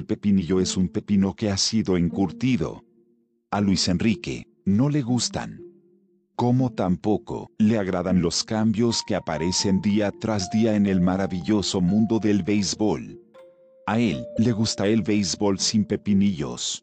El pepinillo es un pepino que ha sido encurtido. A Luis Enrique, no le gustan. Como tampoco le agradan los cambios que aparecen día tras día en el maravilloso mundo del béisbol. A él le gusta el béisbol sin pepinillos.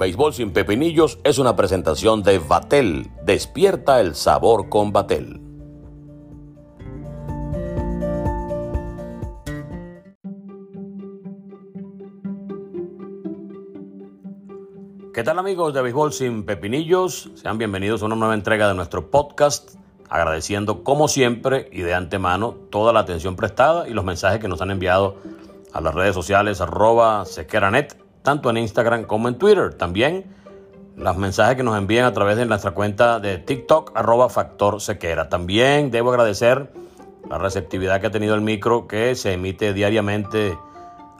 Béisbol sin pepinillos es una presentación de Vatel. Despierta el sabor con Vatel. ¿Qué tal amigos de Béisbol sin Pepinillos? Sean bienvenidos a una nueva entrega de nuestro podcast, agradeciendo como siempre y de antemano toda la atención prestada y los mensajes que nos han enviado a las redes sociales arroba sequeranet, tanto en Instagram como en Twitter. También los mensajes que nos envían a través de nuestra cuenta de TikTok arroba factor sequera. También debo agradecer la receptividad que ha tenido el micro que se emite diariamente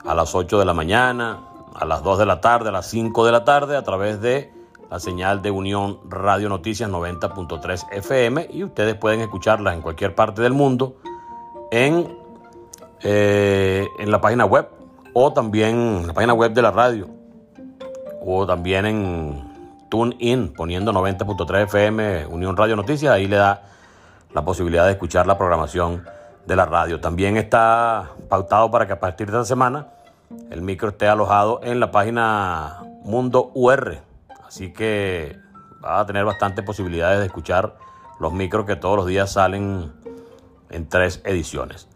a las 8 de la mañana, a las 2 de la tarde, a las 5 de la tarde, a través de la señal de Unión Radio Noticias 90.3 FM y ustedes pueden escucharla en cualquier parte del mundo en, eh, en la página web o también en la página web de la radio o también en TuneIn poniendo 90.3 FM Unión Radio Noticias, ahí le da la posibilidad de escuchar la programación de la radio. También está pautado para que a partir de esta semana el micro esté alojado en la página Mundo UR. Así que va a tener bastantes posibilidades de escuchar los micros que todos los días salen en tres ediciones.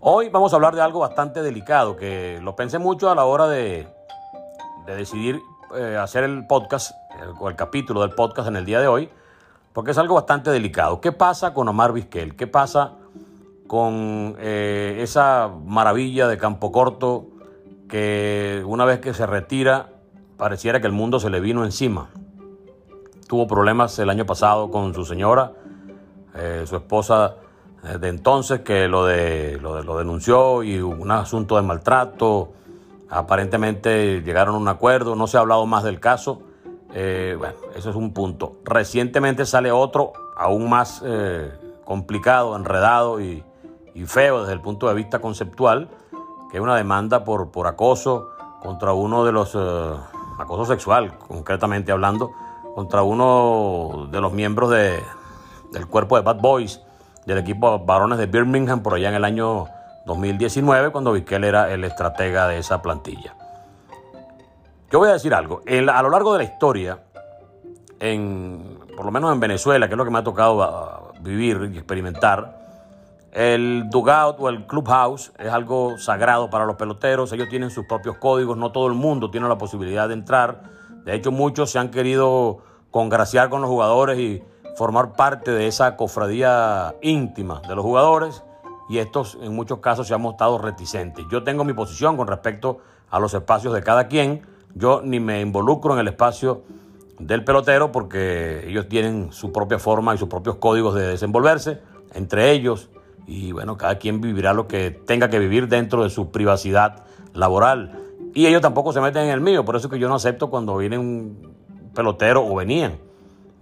Hoy vamos a hablar de algo bastante delicado, que lo pensé mucho a la hora de, de decidir eh, hacer el podcast, o el capítulo del podcast en el día de hoy, porque es algo bastante delicado. ¿Qué pasa con Omar Vizquel? ¿Qué pasa con eh, esa maravilla de campo corto que una vez que se retira pareciera que el mundo se le vino encima. Tuvo problemas el año pasado con su señora, eh, su esposa eh, de entonces, que lo, de, lo, lo denunció y un asunto de maltrato. Aparentemente llegaron a un acuerdo, no se ha hablado más del caso. Eh, bueno, eso es un punto. Recientemente sale otro aún más complicado, enredado y, y feo desde el punto de vista conceptual, que es una demanda por, por acoso contra uno de los, eh, acoso sexual, concretamente hablando, contra uno de los miembros de, del cuerpo de Bad Boys, del equipo varones de Birmingham, por allá en el año 2019, cuando Vizquel era el estratega de esa plantilla. Yo voy a decir algo, a lo largo de la historia, por lo menos en Venezuela, que es lo que me ha tocado ah, vivir y experimentar, el dugout o el clubhouse es algo sagrado para los peloteros. Ellos tienen sus propios códigos. No todo el mundo tiene la posibilidad de entrar. De hecho, muchos se han querido congraciar con los jugadores y formar parte de esa cofradía íntima de los jugadores. Y estos, en muchos casos, se han mostrado reticentes. Yo tengo mi posición con respecto a los espacios de cada quien. Yo ni me involucro en el espacio del pelotero porque ellos tienen su propia forma y sus propios códigos de desenvolverse. Entre ellos, y bueno, cada quien vivirá lo que tenga que vivir dentro de su privacidad laboral. Y ellos tampoco se meten en el mío, por eso es que yo no acepto cuando viene un pelotero o venían.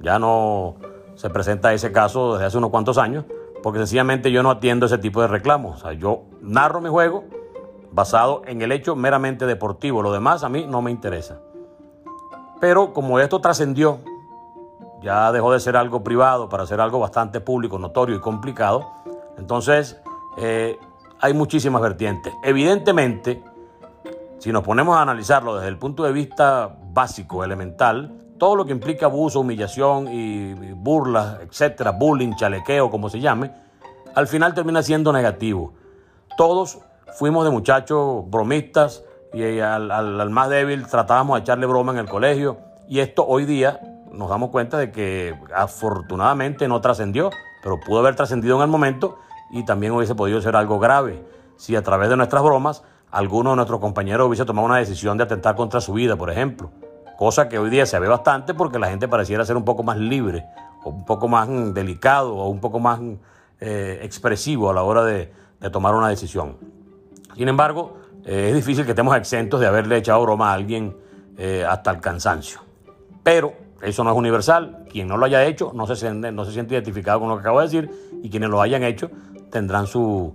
Ya no se presenta ese caso desde hace unos cuantos años, porque sencillamente yo no atiendo ese tipo de reclamos. O sea, yo narro mi juego basado en el hecho meramente deportivo. Lo demás a mí no me interesa. Pero como esto trascendió, ya dejó de ser algo privado para ser algo bastante público, notorio y complicado, entonces, eh, hay muchísimas vertientes. Evidentemente, si nos ponemos a analizarlo desde el punto de vista básico, elemental, todo lo que implica abuso, humillación y burlas, etcétera, bullying, chalequeo, como se llame, al final termina siendo negativo. Todos fuimos de muchachos bromistas y al, al, más débil tratábamos de echarle broma en el colegio y esto hoy día nos damos cuenta de que afortunadamente no trascendió, pero pudo haber trascendido en el momento y también hubiese podido ser algo grave si a través de nuestras bromas alguno de nuestros compañeros hubiese tomado una decisión de atentar contra su vida, por ejemplo. Cosa que hoy día se ve bastante porque la gente pareciera ser un poco más libre, o un poco más delicado, o un poco más eh, expresivo a la hora de, tomar una decisión. Sin embargo, eh, es difícil que estemos exentos de haberle echado broma a alguien eh, hasta el cansancio. Pero eso no es universal. Quien no lo haya hecho no se siente, identificado con lo que acabo de decir y quienes lo hayan hecho tendrán su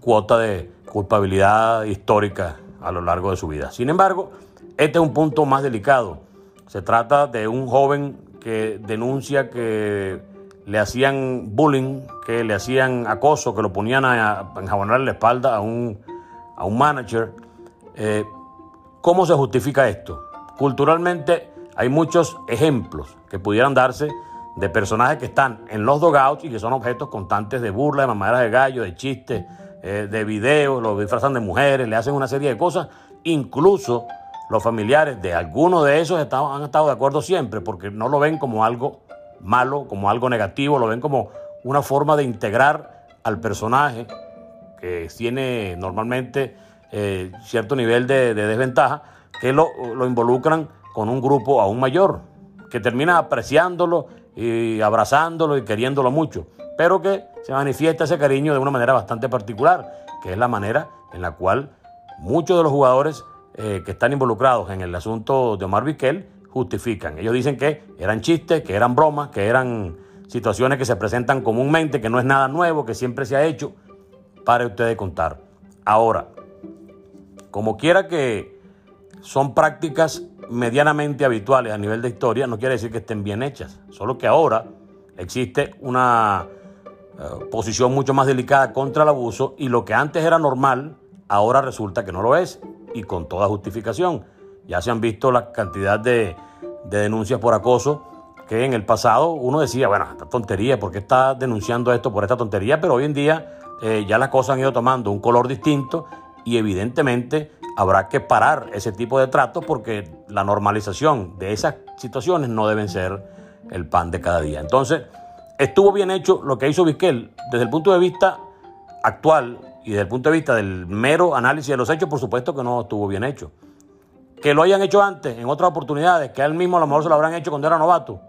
cuota de culpabilidad histórica a lo largo de su vida. Sin embargo, este es un punto más delicado. Se trata de un joven que denuncia que le hacían bullying, que le hacían acoso, que lo ponían a, enjabonar la espalda a un, a un manager. Eh, ¿Cómo se justifica esto? Culturalmente hay muchos ejemplos que pudieran darse de personajes que están en los dogouts y que son objetos constantes de burla, de mamaderas de gallo, de chistes, eh, de videos, lo disfrazan de mujeres, le hacen una serie de cosas. Incluso los familiares de algunos de esos han estado de acuerdo siempre porque no lo ven como algo malo, como algo negativo, lo ven como una forma de integrar al personaje que tiene normalmente eh, cierto nivel de, desventaja, que lo, involucran con un grupo aún mayor, que termina apreciándolo y abrazándolo y queriéndolo mucho, pero que se manifiesta ese cariño de una manera bastante particular, que es la manera en la cual muchos de los jugadores eh, que están involucrados en el asunto de Omar Vizquel justifican. Ellos dicen que eran chistes, que eran bromas, que eran situaciones que se presentan comúnmente, que no es nada nuevo, que siempre se ha hecho. Para ustedes contar. Ahora, como quiera que son prácticas medianamente habituales a nivel de historia, no quiere decir que estén bien hechas. Solo que ahora existe una eh, posición mucho más delicada contra el abuso y lo que antes era normal, ahora resulta que no lo es y con toda justificación. Ya se han visto la cantidad de, denuncias por acoso que en el pasado uno decía, bueno, esta tontería, ¿por qué está denunciando esto por esta tontería? Pero hoy en día eh, ya las cosas han ido tomando un color distinto y evidentemente habrá que parar ese tipo de tratos porque la normalización de esas situaciones no deben ser el pan de cada día. Entonces, estuvo bien hecho lo que hizo Vizquel desde el punto de vista actual y desde el punto de vista del mero análisis de los hechos, por supuesto que no estuvo bien hecho que lo hayan hecho antes, en otras oportunidades, que él mismo a lo mejor se lo habrán hecho cuando era novato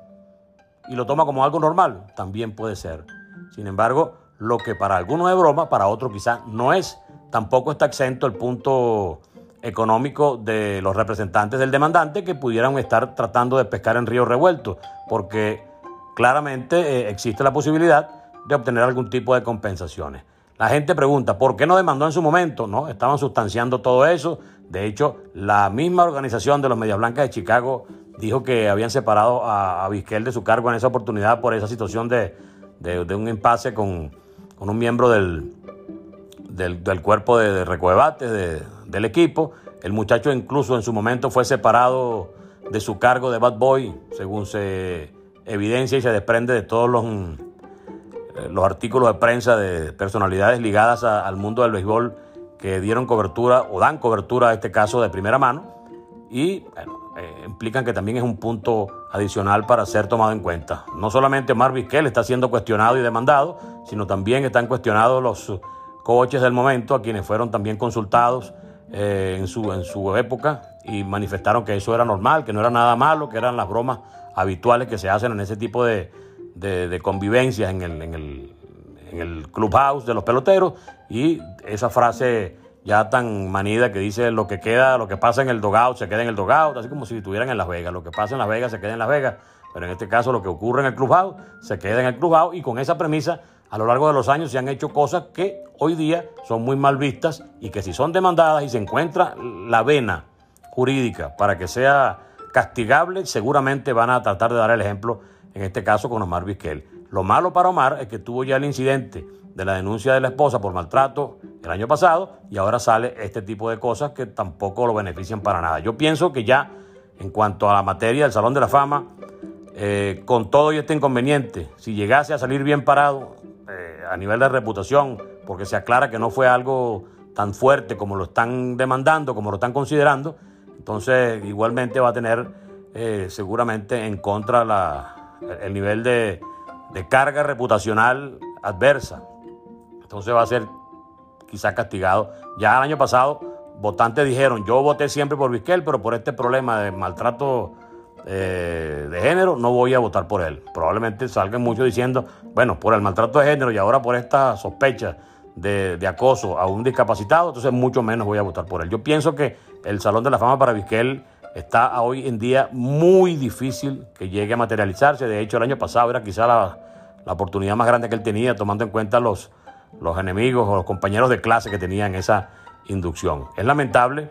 y lo toma como algo normal, también puede ser. Sin embargo, lo que para algunos es broma, para otros quizás no es. Tampoco está exento el punto económico de los representantes del demandante que pudieran estar tratando de pescar en río revuelto, porque claramente eh, existe la posibilidad de obtener algún tipo de compensaciones. La gente pregunta, ¿por qué no demandó en su momento? No, estaban sustanciando todo eso, de hecho, la misma organización de los Medias Blancas de Chicago dijo que habían separado a, Vizquel de su cargo en esa oportunidad por esa situación de, un impasse con, un miembro del, del, cuerpo de, de del equipo. El muchacho incluso en su momento fue separado de su cargo de bad boy, según se evidencia y se desprende de todos los, los artículos de prensa de personalidades ligadas al mundo del béisbol que dieron cobertura o dan cobertura a este caso de primera mano y eh, implican que también es un punto adicional para ser tomado en cuenta. No solamente Omar Vizquel está siendo cuestionado y demandado, sino también están cuestionados los coches del momento, a quienes fueron también consultados eh, en, su, en su época y manifestaron que eso era normal, que no era nada malo, que eran las bromas habituales que se hacen en ese tipo de, de, convivencias en el, en el, en el clubhouse de los peloteros. Y esa frase ya tan manida que dice lo que queda, lo que pasa en el dogout se queda en el dogout, así como si estuvieran en Las Vegas, lo que pasa en Las Vegas se queda en Las Vegas, pero en este caso lo que ocurre en el clubhouse se queda en el clubhouse. Y con esa premisa a lo largo de los años se han hecho cosas que hoy día son muy mal vistas y que si son demandadas y se encuentra la vena jurídica para que sea castigable, seguramente van a tratar de dar el ejemplo, en este caso con Omar Vizquel. Lo malo para Omar es que tuvo ya el incidente de la denuncia de la esposa por maltrato el año pasado y ahora sale este tipo de cosas que tampoco lo benefician para nada. Yo pienso que ya en cuanto a la materia del Salón de la Fama, eh, con todo y este inconveniente, si llegase a salir bien parado eh, a nivel de reputación, porque se aclara que no fue algo tan fuerte como lo están demandando, como lo están considerando, entonces igualmente va a tener eh, seguramente en contra la, el nivel de de carga reputacional adversa. Entonces va a ser quizás castigado. Ya el año pasado, votantes dijeron, yo voté siempre por Vizquel, pero por este problema de maltrato eh, de género no voy a votar por él. Probablemente salgan muchos diciendo, bueno, por el maltrato de género y ahora por esta sospecha de, de, acoso a un discapacitado, entonces mucho menos voy a votar por él. Yo pienso que el Salón de la Fama para Vizquel está hoy en día muy difícil que llegue a materializarse. De hecho, el año pasado era quizá la, oportunidad más grande que él tenía, tomando en cuenta los, los enemigos o los compañeros de clase que tenía en esa inducción. Es lamentable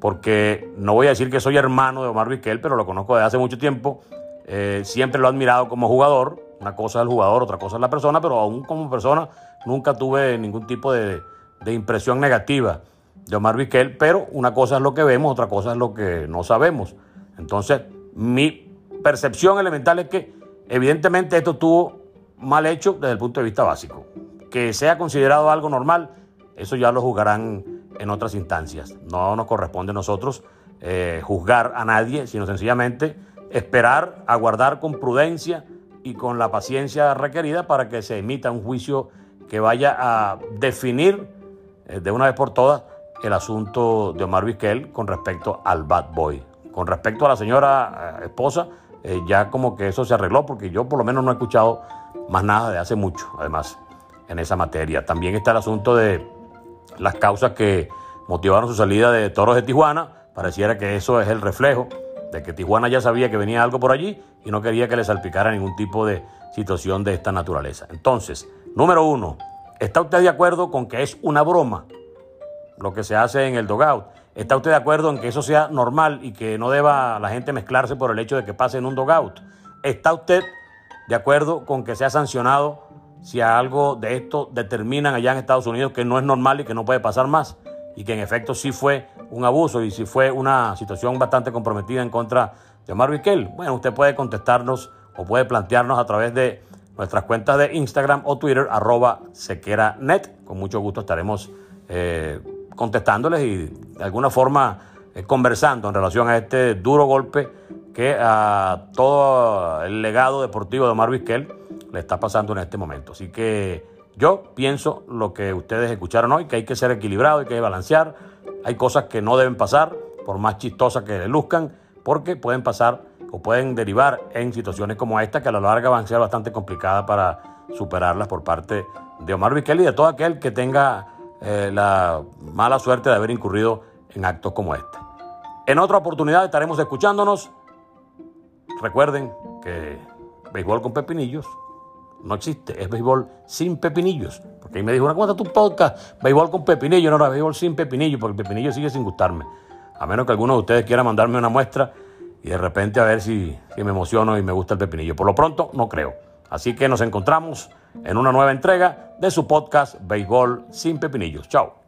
porque no voy a decir que soy hermano de Omar Vizquel, pero lo conozco desde hace mucho tiempo. Eh, siempre lo he admirado como jugador. Una cosa es el jugador, otra cosa es la persona, pero aún como persona nunca tuve ningún tipo de impresión negativa de Omar Vizquel, pero una cosa es lo que vemos, otra cosa es lo que no sabemos. Entonces, mi percepción elemental es que evidentemente esto estuvo mal hecho desde el punto de vista básico. Que sea considerado algo normal, eso ya lo juzgarán en otras instancias. No nos corresponde a nosotros eh, juzgar a nadie, sino sencillamente esperar, aguardar con prudencia y con la paciencia requerida para que se emita un juicio que vaya a definir eh, de una vez por todas el asunto de Omar Vizquel con respecto al bad boy. Con respecto a la señora eh, esposa, ya como que eso se arregló porque yo por lo menos no he escuchado más nada de hace mucho, además, en esa materia. También está el asunto de las causas que motivaron su salida de Toros de Tijuana. Pareciera que eso es el reflejo de que Tijuana ya sabía que venía algo por allí y no quería que le salpicara ningún tipo de situación de esta naturaleza. Entonces, número uno, ¿está usted de acuerdo con que es una broma lo que se hace en el dogout? ¿Está usted de acuerdo en que eso sea normal y que no deba la gente mezclarse por el hecho de que pase en un dogout? ¿Está usted de acuerdo con que sea sancionado si algo de esto determinan allá en Estados Unidos que no es normal y que no puede pasar más y que en efecto sí fue un abuso y sí fue una situación bastante comprometida en contra de Omar? Bueno, usted puede contestarnos o puede plantearnos a través de nuestras cuentas de Instagram o Twitter, arroba sequeranet. Con mucho gusto estaremos eh, contestándoles y de alguna forma eh, conversando en relación a este duro golpe que a todo el legado deportivo de Omar Vizquel le está pasando en este momento. Así que yo pienso lo que ustedes escucharon hoy, que hay que ser equilibrado, hay que balancear. Hay cosas que no deben pasar, por más chistosas que le luzcan, porque pueden pasar o pueden derivar en situaciones como esta, que a la larga van a ser bastante complicadas para superarlas por parte de Omar Vizquel y de todo aquel que tenga eh, la mala suerte de haber incurrido en actos como este. En otra oportunidad estaremos escuchándonos. Recuerden que béisbol con pepinillos no existe, es béisbol sin pepinillos. Porque ahí me dijo, ¿cómo está tu podcast? Béisbol con pepinillos, no, no, béisbol sin pepinillos, porque el pepinillo sigue sin gustarme. A menos que alguno de ustedes quiera mandarme una muestra y de repente a ver si me emociono y me gusta el pepinillo. Por lo pronto, no creo. Así que nos encontramos en una nueva entrega de su podcast Béisbol sin pepinillos. Chao.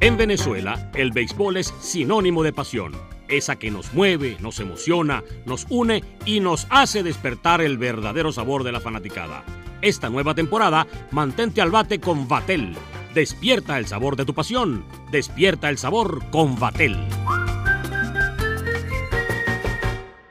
En Venezuela, el béisbol es sinónimo de pasión esa que nos mueve, nos emociona, nos une y nos hace despertar el verdadero sabor de la fanaticada. Esta nueva temporada, mantente al bate con Vatel. Despierta el sabor de tu pasión. Despierta el sabor con Vatel.